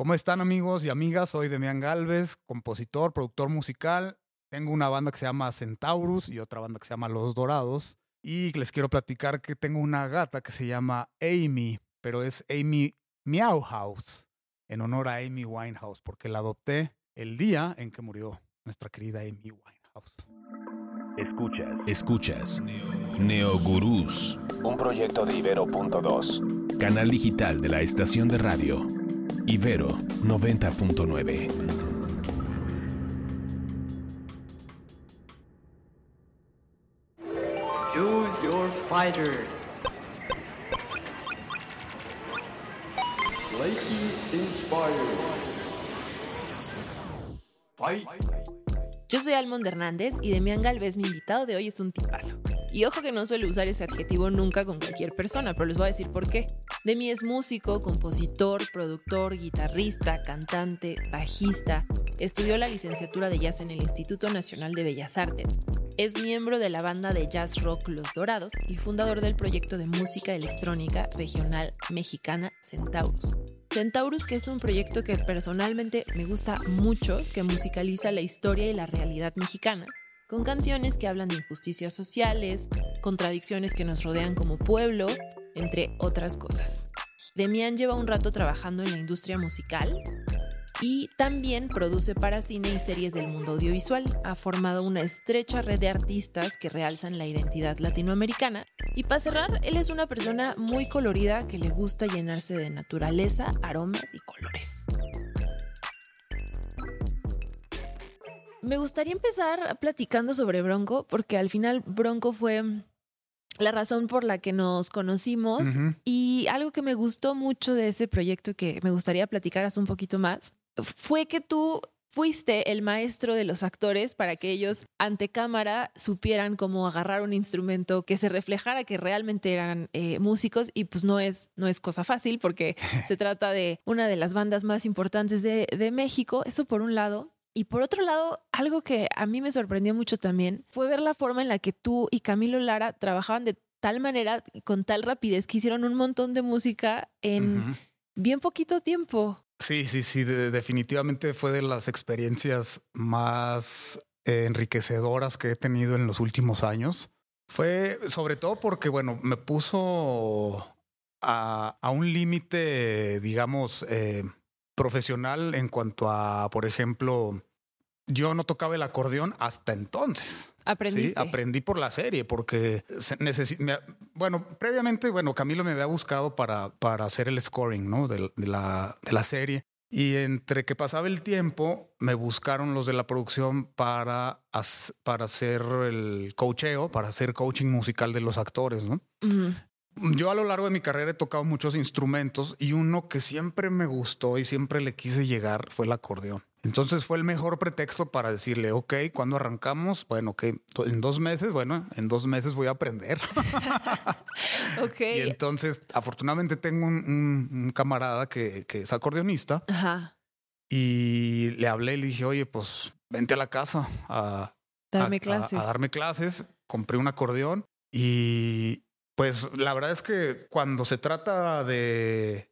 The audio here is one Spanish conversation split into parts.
¿Cómo están amigos y amigas? Soy Demián Galvez, compositor, productor musical. Tengo una banda que se llama Centaurus y otra banda que se llama Los Dorados. Y les quiero platicar que tengo una gata que se llama Amy, pero es Amy Meow House, en honor a Amy Winehouse, porque la adopté el día en que murió nuestra querida Amy Winehouse. Escuchas. Escuchas. Neogurús. Un proyecto de Ibero.2. Canal digital de la estación de radio. Ibero 90.9. Choose your fighter. inspired. Yo soy Almond Hernández y Demián Galvez, mi invitado de hoy, es un tipazo. Y ojo que no suelo usar ese adjetivo nunca con cualquier persona, pero les voy a decir por qué. Demi es músico, compositor, productor, guitarrista, cantante, bajista. Estudió la licenciatura de jazz en el Instituto Nacional de Bellas Artes. Es miembro de la banda de jazz rock Los Dorados y fundador del proyecto de música electrónica regional mexicana Centaurus. Centaurus, que es un proyecto que personalmente me gusta mucho, que musicaliza la historia y la realidad mexicana con canciones que hablan de injusticias sociales, contradicciones que nos rodean como pueblo, entre otras cosas. Demian lleva un rato trabajando en la industria musical y también produce para cine y series del mundo audiovisual. Ha formado una estrecha red de artistas que realzan la identidad latinoamericana. Y para cerrar, él es una persona muy colorida que le gusta llenarse de naturaleza, aromas y colores. Me gustaría empezar platicando sobre Bronco, porque al final Bronco fue la razón por la que nos conocimos y algo que me gustó mucho de ese proyecto que me gustaría platicar un poquito más fue que tú fuiste el maestro de los actores para que ellos ante cámara supieran cómo agarrar un instrumento que se reflejara que realmente eran eh, músicos y pues no es, no es cosa fácil porque se trata de una de las bandas más importantes de, de México, eso por un lado. Y por otro lado, algo que a mí me sorprendió mucho también fue ver la forma en la que tú y Camilo Lara trabajaban de tal manera, con tal rapidez, que hicieron un montón de música en bien poquito tiempo. Sí, sí, sí, definitivamente fue de las experiencias más eh, enriquecedoras que he tenido en los últimos años. Fue sobre todo porque, bueno, me puso a, un límite, digamos, eh, profesional en cuanto a, por ejemplo, yo no tocaba el acordeón hasta entonces. Aprendí. aprendí por la serie porque bueno, previamente, bueno, Camilo me había buscado para, para hacer el scoring, ¿no? De, la, de la serie. Y entre que pasaba el tiempo, me buscaron los de la producción para, para hacer el coacheo, para hacer coaching musical de los actores, ¿no? Yo a lo largo de mi carrera he tocado muchos instrumentos y uno que siempre me gustó y siempre le quise llegar fue el acordeón. Entonces fue el mejor pretexto para decirle, ok, cuando arrancamos? Bueno, que en dos meses, bueno, en dos meses voy a aprender. ok. Y entonces, afortunadamente tengo un, camarada que, es acordeonista. Ajá. Y le hablé y le dije, oye, pues vente a la casa a darme clases. a darme clases. Compré un acordeón y pues la verdad es que cuando se trata de,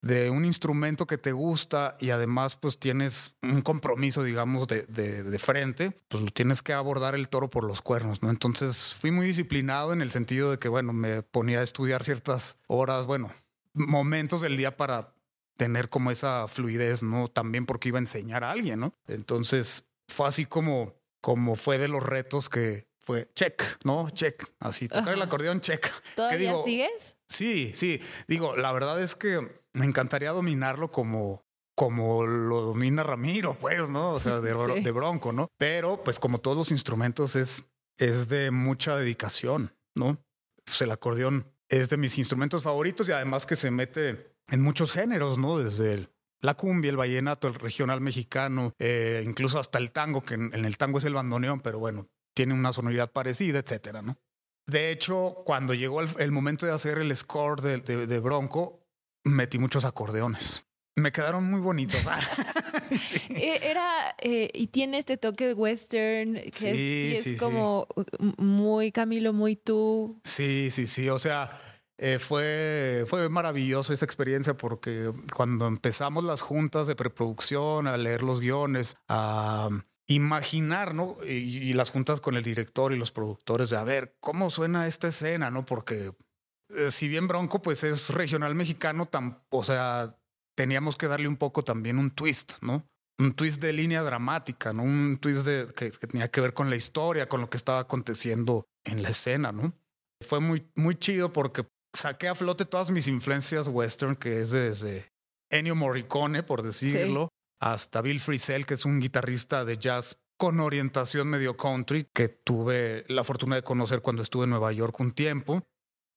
de un instrumento que te gusta y además pues tienes un compromiso, digamos, de, de, frente, pues lo tienes que abordar el toro por los cuernos, ¿no? Entonces fui muy disciplinado en el sentido de que, bueno, me ponía a estudiar ciertas horas, bueno, momentos del día para tener como esa fluidez, ¿no? También porque iba a enseñar a alguien, ¿no? Entonces fue así como, como fue de los retos que, fue check, ¿no? Check. Así, tocar el acordeón, check. ¿Todavía sigues? Sí, sí. Digo, la verdad es que me encantaría dominarlo como, como lo domina Ramiro, pues, ¿no? O sea, de, de bronco, ¿no? Pero, pues, como todos los instrumentos, es, es de mucha dedicación, ¿no? Pues el acordeón es de mis instrumentos favoritos y además que se mete en muchos géneros, ¿no? Desde la cumbia, el vallenato, el regional mexicano, eh, incluso hasta el tango, que en, el tango es el bandoneón, pero bueno, tiene una sonoridad parecida, etcétera, ¿no? De hecho, cuando llegó el, momento de hacer el score de, Bronco, metí muchos acordeones. Me quedaron muy bonitos. Eh, era, eh, y tiene este toque western, que sí, es, como muy Camilo, muy tú. Sí, sí, sí. O sea, Eh, fue, fue maravilloso esa experiencia porque cuando empezamos las juntas de preproducción, a leer los guiones, a imaginar, ¿no? Y, las juntas con el director y los productores de a ver cómo suena esta escena, ¿no? Porque eh, si bien Bronco, pues es regional mexicano, o sea, teníamos que darle un poco también un twist, ¿no? Un twist de línea dramática, ¿no? Un twist de, que, que tenía que ver con la historia, con lo que estaba aconteciendo en la escena, ¿no? Fue muy, muy chido porque saqué a flote todas mis influencias western, que es desde Ennio Morricone, por decirlo, hasta Bill Frisell, que es un guitarrista de jazz con orientación medio country, que tuve la fortuna de conocer cuando estuve en Nueva York un tiempo.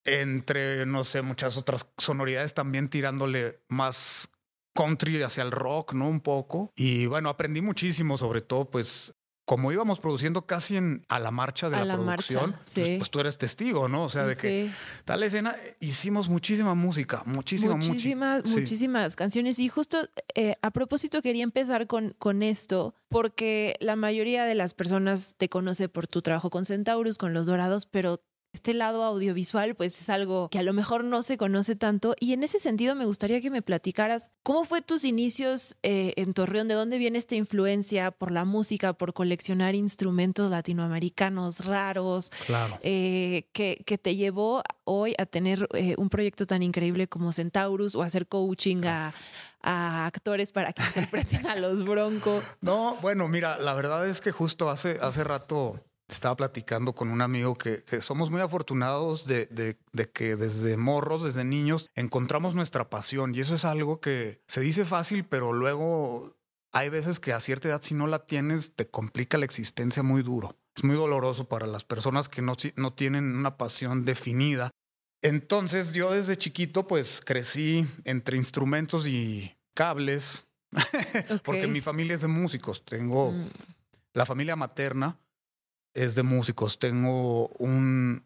Entre, no sé, muchas otras sonoridades también tirándole más country hacia el rock, ¿no? Un poco. Y bueno, aprendí muchísimo, sobre todo, pues como íbamos produciendo casi en, a la marcha de la, producción, pues, pues, tú eres testigo, ¿no? O sea, de que tal escena hicimos muchísima música, muchísima, muchísimas, muchísimas canciones. Y justo eh, a propósito quería empezar con, con esto, porque la mayoría de las personas te conoce por tu trabajo con Centaurus, con Los Dorados, pero este lado audiovisual pues es algo que a lo mejor no se conoce tanto y en ese sentido me gustaría que me platicaras cómo fue tus inicios eh, en Torreón, de dónde viene esta influencia por la música, por coleccionar instrumentos latinoamericanos raros, claro. Eh, que, que, te llevó hoy a tener eh, un proyecto tan increíble como Centaurus o hacer coaching a, a actores para que interpreten a los Bronco. No, bueno, mira, la verdad es que justo hace, hace rato estaba platicando con un amigo que, somos muy afortunados de, de, que desde morros, desde niños, encontramos nuestra pasión y eso es algo que se dice fácil, pero luego hay veces que a cierta edad si no la tienes te complica la existencia muy duro. Es muy doloroso para las personas que no, no tienen una pasión definida. Entonces yo desde chiquito pues crecí entre instrumentos y cables, porque mi familia es de músicos. Tengo mm. la familia materna es de músicos. Tengo un,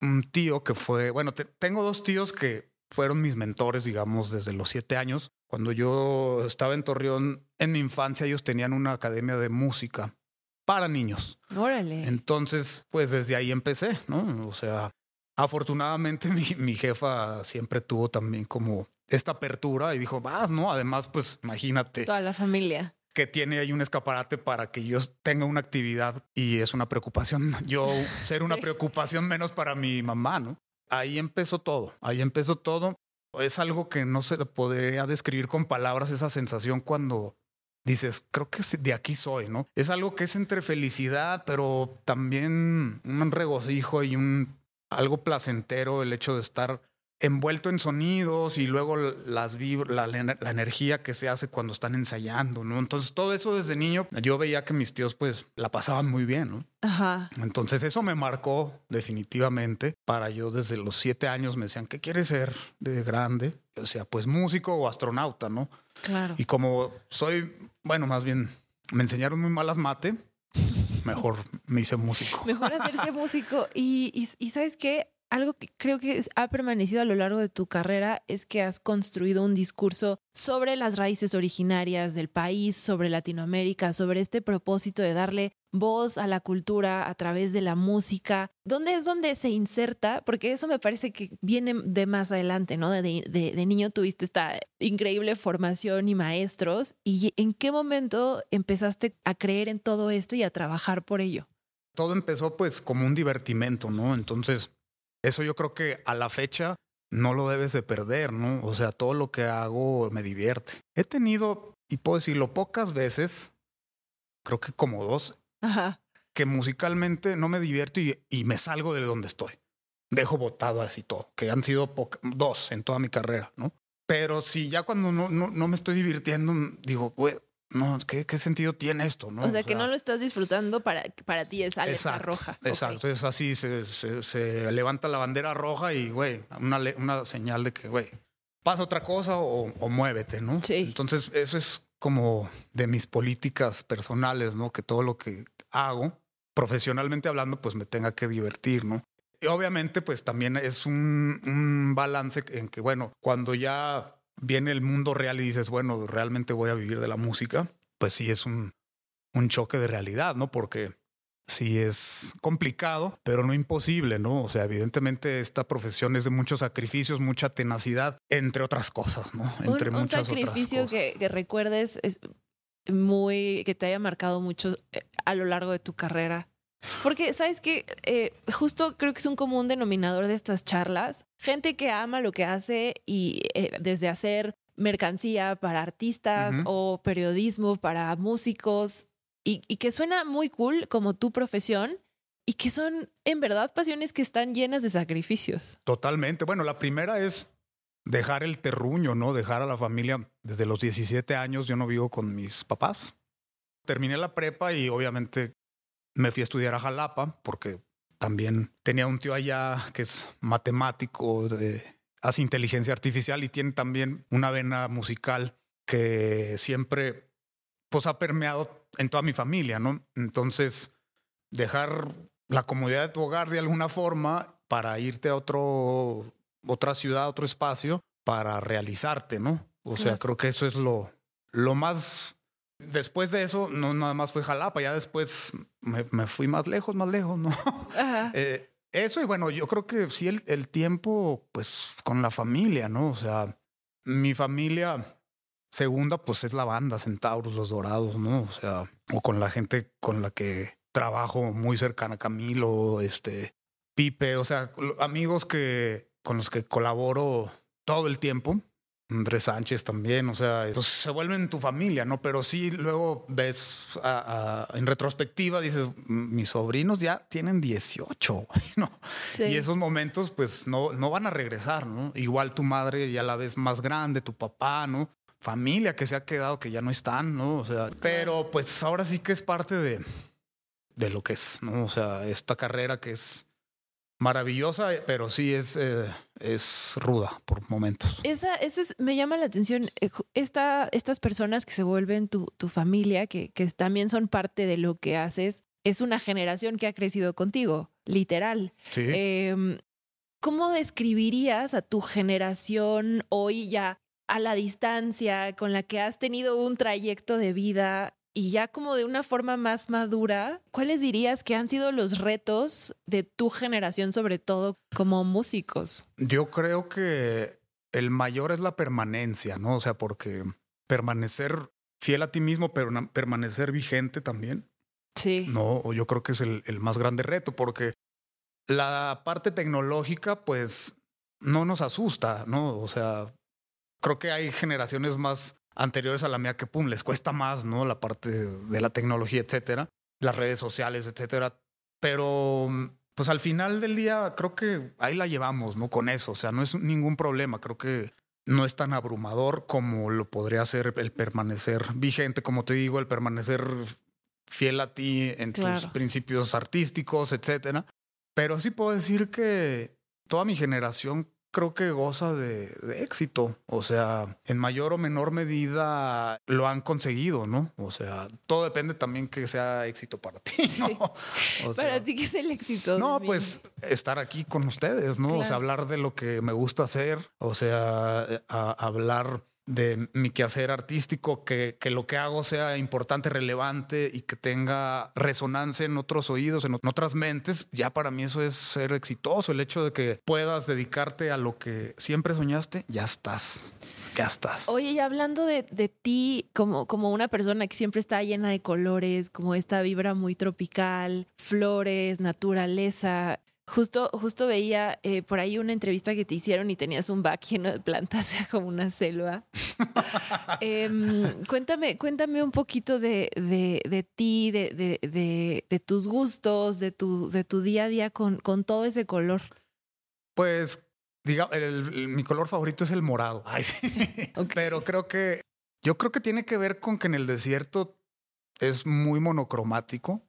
un tío que fue, bueno, tengo dos tíos que fueron mis mentores, digamos, desde los siete años. Cuando yo estaba en Torreón, en mi infancia, ellos tenían una academia de música para niños. Órale. Entonces, pues desde ahí empecé, ¿no? O sea, afortunadamente mi, mi jefa siempre tuvo también como esta apertura y dijo, vas, ¿no? Además, pues imagínate. Toda la familia que tiene ahí un escaparate para que yo tenga una actividad y es una preocupación, yo ser una preocupación menos para mi mamá, ¿no? Ahí empezó todo, ahí empezó todo. Es algo que no se podría describir con palabras, esa sensación cuando dices, creo que de aquí soy, ¿no? Es algo que es entre felicidad, pero también un regocijo y un algo placentero el hecho de estar envuelto en sonidos y luego las la, la, energía que se hace cuando están ensayando, ¿no? Entonces todo eso desde niño yo veía que mis tíos pues la pasaban muy bien, ¿no? Ajá. Entonces eso me marcó definitivamente para yo desde los siete años me decían, ¿qué quieres ser de grande? O sea, pues músico o astronauta, ¿no? Claro. Y como soy, bueno, más bien me enseñaron muy malas mate, mejor me hice músico. Mejor hacerse músico. Y, y, y sabes qué, algo que creo que ha permanecido a lo largo de tu carrera es que has construido un discurso sobre las raíces originarias del país, sobre Latinoamérica, sobre este propósito de darle voz a la cultura a través de la música. ¿Dónde es donde se inserta? Porque eso me parece que viene de más adelante, ¿no? De, de, niño tuviste esta increíble formación y maestros. ¿Y en qué momento empezaste a creer en todo esto y a trabajar por ello? Todo empezó pues como un divertimento, ¿no? Entonces eso yo creo que a la fecha no lo debes de perder, ¿no? O sea, todo lo que hago me divierte. He tenido, y puedo decirlo, pocas veces, creo que como dos, que musicalmente no me divierto y, y, me salgo de donde estoy. Dejo botado así todo, que han sido dos en toda mi carrera, ¿no? Pero si ya cuando no, no, no me estoy divirtiendo, digo, güey, no, ¿qué, ¿qué, sentido tiene esto? ¿no? O sea, que no lo estás disfrutando para, para ti es alerta roja. Exacto, es así, se, se, levanta la bandera roja y, güey, una, una señal de que, güey, pasa otra cosa o, o muévete, ¿no? Sí. Entonces, eso es como de mis políticas personales, ¿no? Que todo lo que hago, profesionalmente hablando, pues me tenga que divertir, ¿no? Y obviamente, pues también es un, un balance en que, bueno, cuando ya viene el mundo real y dices, bueno, realmente voy a vivir de la música, pues sí es un, un choque de realidad, ¿no? Porque sí es complicado, pero no imposible, ¿no? O sea, evidentemente esta profesión es de muchos sacrificios, mucha tenacidad, entre otras cosas, ¿no? Entre un, muchas un sacrificio otras cosas. que, que recuerdes es muy, que te haya marcado mucho eh, a lo largo de tu carrera. Porque, ¿sabes qué? Eh, justo creo que es un común denominador de estas charlas. Gente que ama lo que hace y eh, desde hacer mercancía para artistas Ujú. o periodismo para músicos y, y que suena muy cool como tu profesión y que son en verdad pasiones que están llenas de sacrificios. Totalmente. Bueno, la primera es dejar el terruño, ¿no? Dejar a la familia. Desde los 17 años yo no vivo con mis papás. Terminé la prepa y obviamente me fui a estudiar a Jalapa porque también tenía un tío allá que es matemático, de- hace inteligencia artificial y tiene también una vena musical que siempre pues ha permeado en toda mi familia, ¿no? Entonces, dejar la comodidad de tu hogar de alguna forma para irte a otro, otra ciudad, otro espacio, para realizarte, ¿no? O sea, Claro. creo que eso es lo, lo más... Después de eso, no nada más fue Jalapa, ya después me, me fui más lejos, más lejos, ¿no? Ajá. Eh, eso y bueno, yo creo que sí el, el tiempo, pues con la familia, ¿no? O sea, mi familia segunda, pues es la banda, Centauros, Los Dorados, ¿no? O sea, o con la gente con la que trabajo muy cercana, Camilo, este, Pipe, o sea, amigos que con los que colaboro todo el tiempo. Andrés Sánchez también, o sea, pues se vuelven tu familia, ¿no? Pero sí, luego ves a- a- en retrospectiva, dices, "M- mis sobrinos ya tienen 18, güey, ¿no? Sí. Y esos momentos, pues no, no van a regresar, ¿no? Igual tu madre ya la ves más grande, tu papá, ¿no? Familia que se ha quedado, que ya no están, ¿no? O sea, pero pues ahora sí que es parte de, de lo que es, ¿no? O sea, esta carrera que es maravillosa, eh, pero sí es, eh, es ruda por momentos. Esa, esa es- me llama la atención. eh, Esta, estas personas que se vuelven tu, tu familia, que, que también son parte de lo que haces, es una generación que ha crecido contigo, literal. Sí. Em, ¿Cómo describirías a tu generación hoy ya a la distancia, con la que has tenido un trayecto de vida y ya como de una forma más madura? ¿Cuáles dirías que han sido los retos de tu generación, sobre todo como músicos? Yo creo que el mayor es la permanencia, ¿no? O sea, porque permanecer fiel a ti mismo, pero permanecer vigente también. Sí. No, yo creo que es el, el más grande reto, porque la parte tecnológica, pues, no nos asusta, ¿no? O sea, creo que hay generaciones más anteriores a la mía que, pum, les cuesta más, ¿no? La parte de la tecnología, etcétera, las redes sociales, etcétera. Pero, pues, al final del día, creo que ahí la llevamos, ¿no? Con eso, o sea, no es ningún problema, creo que no es tan abrumador como lo podría ser el permanecer vigente, como te digo, el permanecer fiel a ti en tus Claro. principios artísticos, etcétera. Pero sí puedo decir que toda mi generación creo que goza de, de éxito. O sea, en mayor o menor medida lo han conseguido, ¿no? O sea, todo depende también que sea éxito para ti, ¿no? Sí. O Para ti, ¿qué es el éxito? no, pues estar aquí con ustedes, ¿no? O sea, hablar de lo que me gusta hacer, o sea, a- hablar de mi quehacer artístico, que, que lo que hago sea importante, relevante y que tenga resonancia en otros oídos, en, ot- en otras mentes, ya para mí eso es ser exitoso. El hecho de que puedas dedicarte a lo que siempre soñaste, ya estás, ya estás. Oye, y hablando de, de ti como, como una persona que siempre está llena de colores, como esta vibra muy tropical, flores, naturaleza. Justo, justo veía eh, por ahí una entrevista que te hicieron y tenías un back lleno de plantas, como una selva. Em, cuéntame, cuéntame un poquito de, de, de ti, de, de, de, de tus gustos, de tu, de tu día a día con, con todo ese color. Pues, diga, el- el- mi color favorito es el morado. Ay, sí. Pero creo que yo creo que tiene que ver con que en el desierto es muy monocromático.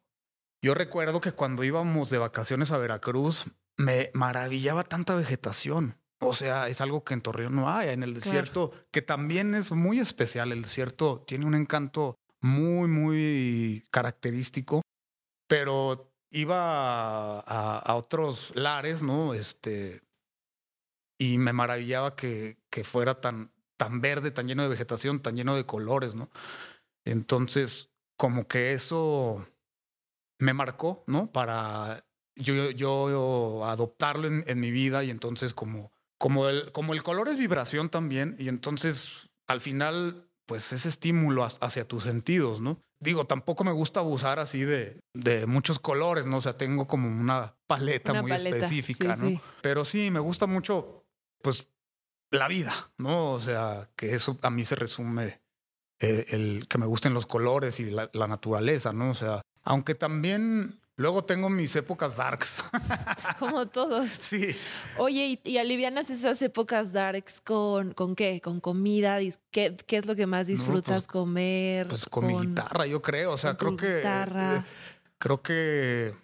Yo recuerdo que cuando íbamos de vacaciones a Veracruz me maravillaba tanta vegetación. O sea, es algo que en Torreón no hay. En el desierto, que también es muy especial. El desierto tiene un encanto muy, muy característico, pero iba a, a otros lares, ¿no? Este, y me maravillaba que, que fuera tan, tan verde, tan lleno de vegetación, tan lleno de colores, ¿no? Entonces, como que eso me marcó, ¿no? Para yo, yo, adoptarlo en, mi vida y entonces como, como, el, como el color es vibración también y entonces al final pues ese estímulo hacia tus sentidos, ¿no? Digo, tampoco me gusta abusar así de, de muchos colores, ¿no? O sea, tengo como una paleta muy específica, ¿no? Pero sí, me gusta mucho, pues, la vida, ¿no? O sea, que eso a mí se resume eh, el que me gusten los colores y la, naturaleza, ¿no? O sea, aunque también luego tengo mis épocas darks. Como todos. Sí. Oye, ¿y, alivianas esas épocas darks con, con qué? ¿Con comida? ¿Qué, qué es lo que más disfrutas pues, comer? Pues con, mi guitarra, yo creo. O sea, creo que. Guitarra. Eh, creo que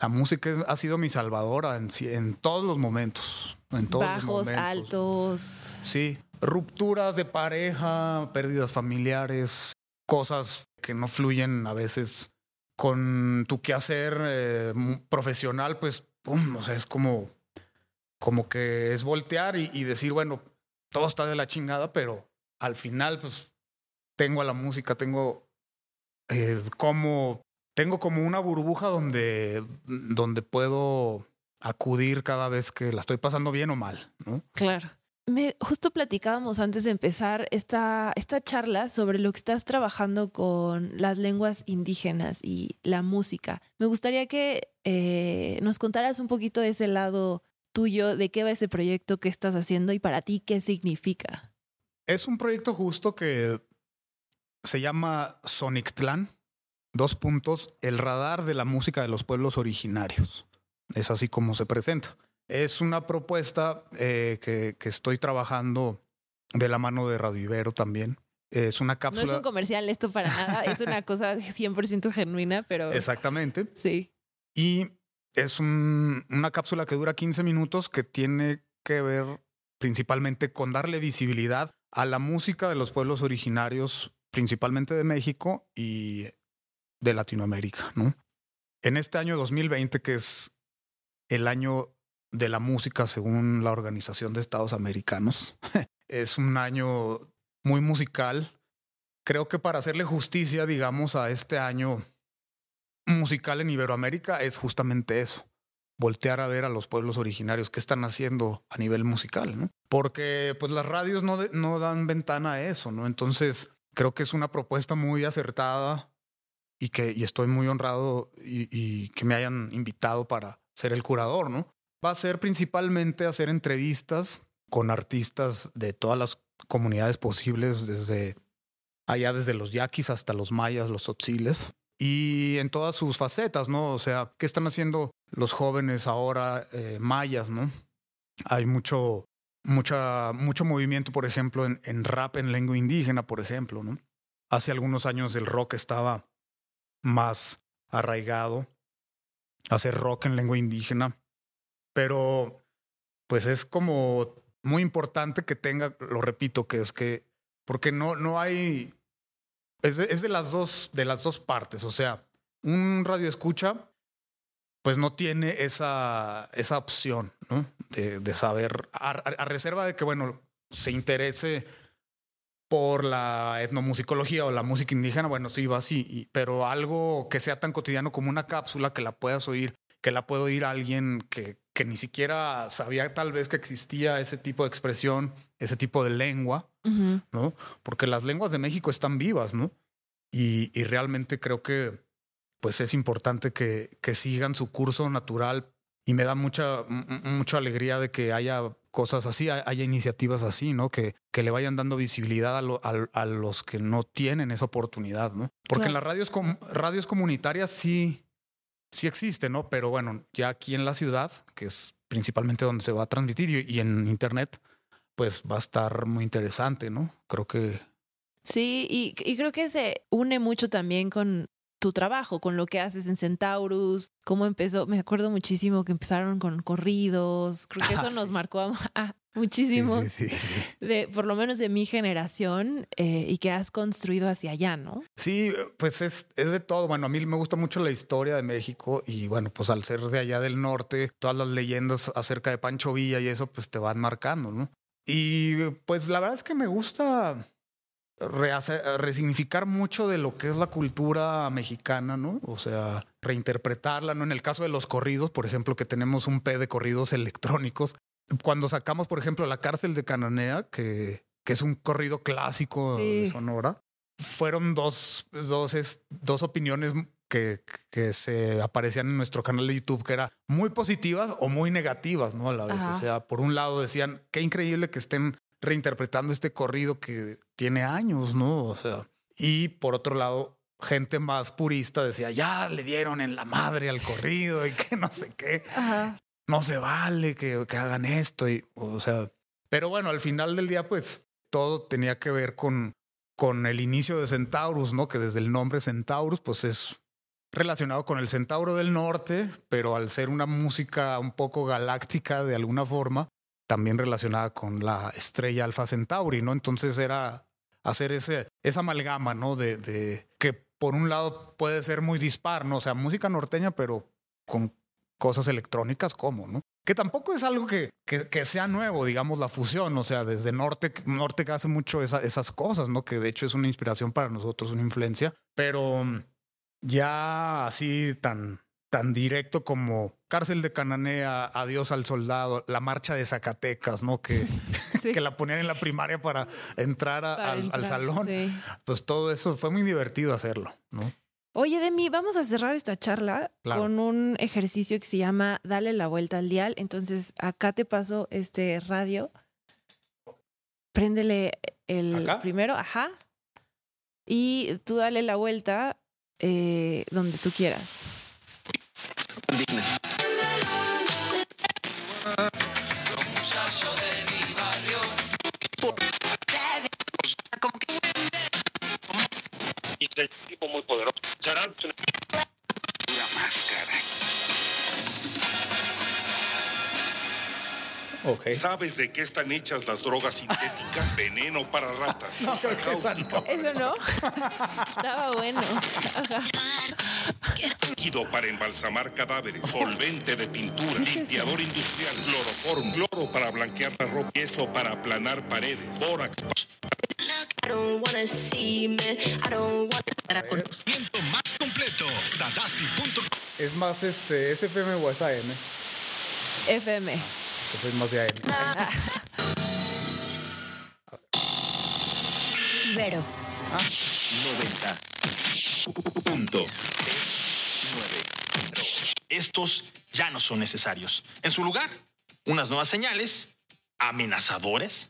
la música ha sido mi salvadora en, en todos los momentos. En todos Bajos, los altos. Sí rupturas de pareja, pérdidas familiares, cosas que no fluyen a veces con tu quehacer eh, profesional, pues, pum, o sea, es como, como que es voltear y, decir, bueno, todo está de la chingada, pero al final, pues, tengo a la música, tengo eh, como, tengo como una burbuja donde, donde puedo acudir cada vez que la estoy pasando bien o mal, ¿no? Claro. Me, justo platicábamos antes de empezar esta, esta charla sobre lo que estás trabajando con las lenguas indígenas y la música. Me gustaría que eh, nos contaras un poquito de ese lado tuyo, de qué va ese proyecto que estás haciendo y para ti qué significa. Es un proyecto justo que se llama Sonictlan, dos puntos, el radar de la música de los pueblos originarios. Es así como se presenta. Es una propuesta eh, que, que, estoy trabajando de la mano de Radio Ibero también. Es una cápsula. No es un comercial esto para nada, es una cosa 100% genuina, pero. Exactamente. Sí. Y es un, una cápsula que dura 15 minutos que tiene que ver principalmente con darle visibilidad a la música de los pueblos originarios, principalmente de México y de Latinoamérica, ¿no? En este año 2020, que es el año de la música según la Organización de Estados Americanos. es un año muy musical. Creo que para hacerle justicia, digamos, a este año musical en Iberoamérica es justamente eso. Voltear a ver a los pueblos originarios qué están haciendo a nivel musical, ¿no? Porque pues las radios no, no dan ventana a eso, ¿no? Entonces creo que es una propuesta muy acertada y que y estoy muy honrado y, y que me hayan invitado para ser el curador, ¿no? Va a ser principalmente hacer entrevistas con artistas de todas las comunidades posibles, desde allá desde los yaquis hasta los mayas, los otziles, y en todas sus facetas, ¿no? O sea, ¿qué están haciendo los jóvenes ahora eh, mayas, ¿no? Hay mucho, mucha, mucho movimiento, por ejemplo, en, en rap en lengua indígena, por ejemplo, ¿no? Hace algunos años el rock estaba más arraigado, hacer rock en lengua indígena pero pues es como muy importante que tenga, lo repito, que es que, porque no, no hay, es de, es de las dos, de las dos partes, o sea, un radio escucha, pues no tiene esa, esa opción, ¿no? De, de saber, a, reserva de que, bueno, se interese por la etnomusicología o la música indígena, bueno, sí, va así, pero algo que sea tan cotidiano como una cápsula que la puedas oír, que la pueda oír alguien que, que ni siquiera sabía tal vez que existía ese tipo de expresión, ese tipo de lengua, ¿no? Porque las lenguas de México están vivas, ¿no? Y, y realmente creo que pues es importante que, que, sigan su curso natural y me da mucha, mucha alegría de que haya cosas así, haya iniciativas así, ¿no? Que, que le vayan dando visibilidad a, a, los que no tienen esa oportunidad, ¿no? Porque en las radios, radios comunitarias sí, sí existe, ¿no? Pero bueno, ya aquí en la ciudad, que es principalmente donde se va a transmitir y, en internet, pues va a estar muy interesante, ¿no? Creo que... Sí, y, y creo que se une mucho también con tu trabajo, con lo que haces en Centaurus, cómo empezó, me acuerdo muchísimo que empezaron con corridos, creo que eso nos marcó a, muchísimo, de, por lo menos de mi generación, eh, y que has construido hacia allá, ¿no? Sí, pues es, es de todo. Bueno, a mí me gusta mucho la historia de México y bueno, pues al ser de allá del norte, todas las leyendas acerca de Pancho Villa y eso, pues te van marcando, ¿no? Y pues la verdad es que me gusta resignificar mucho de lo que es la cultura mexicana, ¿no? O sea, reinterpretarla, ¿no? En el caso de los corridos, por ejemplo, que tenemos un P de corridos electrónicos. Cuando sacamos, por ejemplo, La cárcel de Cananea, que, que es un corrido clásico de Sonora, fueron dos, dos, dos opiniones que, que, se aparecían en nuestro canal de YouTube, que eran muy positivas o muy negativas, ¿no? A la vez. O sea, por un lado decían, qué increíble que estén reinterpretando este corrido que tiene años, ¿no? O sea, y por otro lado, gente más purista decía, ya le dieron en la madre al corrido y que no sé qué. No se vale que, que hagan esto. Y, o sea, pero bueno, al final del día, pues todo tenía que ver con, con el inicio de Centaurus, ¿no? Que desde el nombre Centaurus, pues es relacionado con el Centauro del Norte, pero al ser una música un poco galáctica de alguna forma, también relacionada con la estrella Alfa Centauri, ¿no? Entonces era hacer ese, esa amalgama, ¿no? De, de, que por un lado puede ser muy dispar, ¿no? O sea, música norteña, pero con cosas electrónicas como, ¿no? Que tampoco es algo que, que, sea nuevo, digamos, la fusión, o sea, desde Norte, Norte que hace mucho esas cosas, ¿no? Que de hecho es una inspiración para nosotros, una influencia, pero ya así tan tan directo como Cárcel de Cananea, Adiós al Soldado, la marcha de Zacatecas, ¿no? Que, que la ponían en la primaria para entrar, al, salón. Pues todo eso fue muy divertido hacerlo, ¿no? Oye, Demi, vamos a cerrar esta charla con un ejercicio que se llama Dale la vuelta al dial. Entonces, acá te paso este radio. Préndele el primero, ajá. Y tú dale la vuelta eh, donde tú quieras. Y el tipo muy poderoso. Una máscara. Okay. ¿Sabes de qué están hechas las drogas sintéticas? Veneno para ratas. No, eso no. Estaba bueno. Líquido para embalsamar cadáveres, solvente de pintura, limpiador industrial, cloroformo, cloro para blanquear la ropa, queso para aplanar paredes, bórax. Para conocimiento más completo. Es más este SFM o SAM. FM. Que soy más de AM. Ibero. Ah. 90. Punto. Estos ya no son necesarios. En su lugar, unas nuevas señales amenazadores.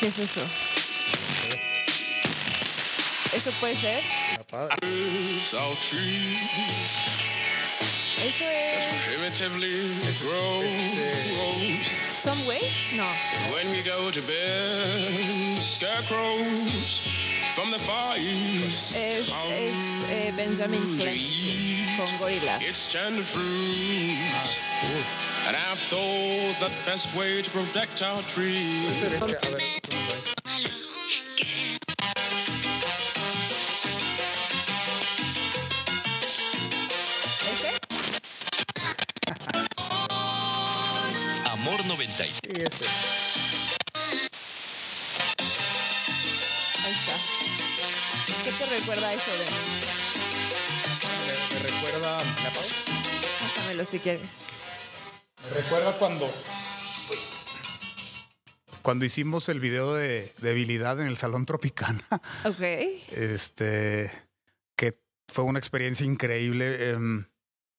¿Qué es eso? ¿Eso puede ser? Eso es. Tom Waits? No. When we go to bed, scarecrows from the fires. Es, es eh, Benjamin Franklin con Gorillaz. It's tender fruit. Ah, And I've thought the best way to protect our trees. Este. Ahí está. ¿Qué te recuerda eso de? Me, me recuerda. ¿Me apago? Pásamelo si quieres. Me recuerda cuando. Cuando hicimos el video de debilidad en el Salón Tropicana. Ok. Este. Que fue una experiencia increíble. Em,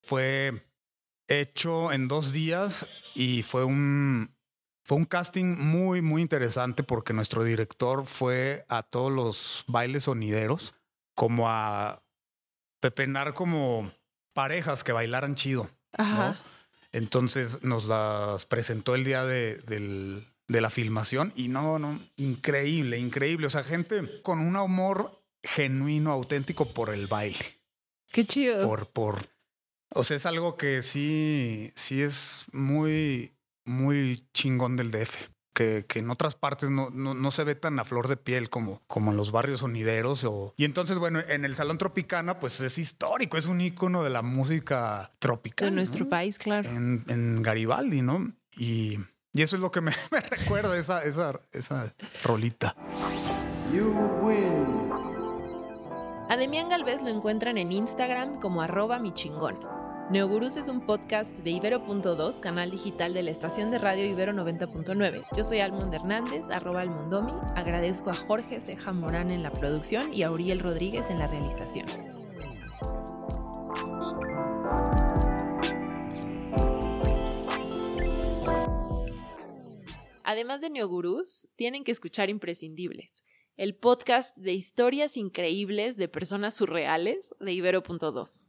fue hecho en dos días y fue un, fue un casting muy, muy interesante porque nuestro director fue a todos los bailes sonideros como a pepenar como parejas que bailaran chido. Entonces nos las presentó el día de, de la filmación y no, no, increíble, increíble. O sea, gente con un humor genuino, auténtico por el baile. Qué chido. Por, por, o sea, es algo que sí, sí es muy, muy chingón del DF. Que, que en otras partes no, no, se ve tan a flor de piel como, como en los barrios sonideros. O... Y entonces, bueno, en el Salón Tropicana, pues es histórico, es un ícono de la música tropical. De nuestro país, claro. En, en Garibaldi, ¿no? Y Y eso es lo que me, recuerda esa, esa, esa rolita. You win. A Demián Galvez lo encuentran en Instagram como arroba mi chingón. Neogurús es un podcast de Ibero.2, canal digital de la estación de radio Ibero 90.9. Yo soy Almond Hernández, arroba almondomi. Agradezco a Jorge Ceja Morán en la producción y a Uriel Rodríguez en la realización. Además de Neogurús, tienen que escuchar Imprescindibles, el podcast de historias increíbles de personas surreales de Ibero.2.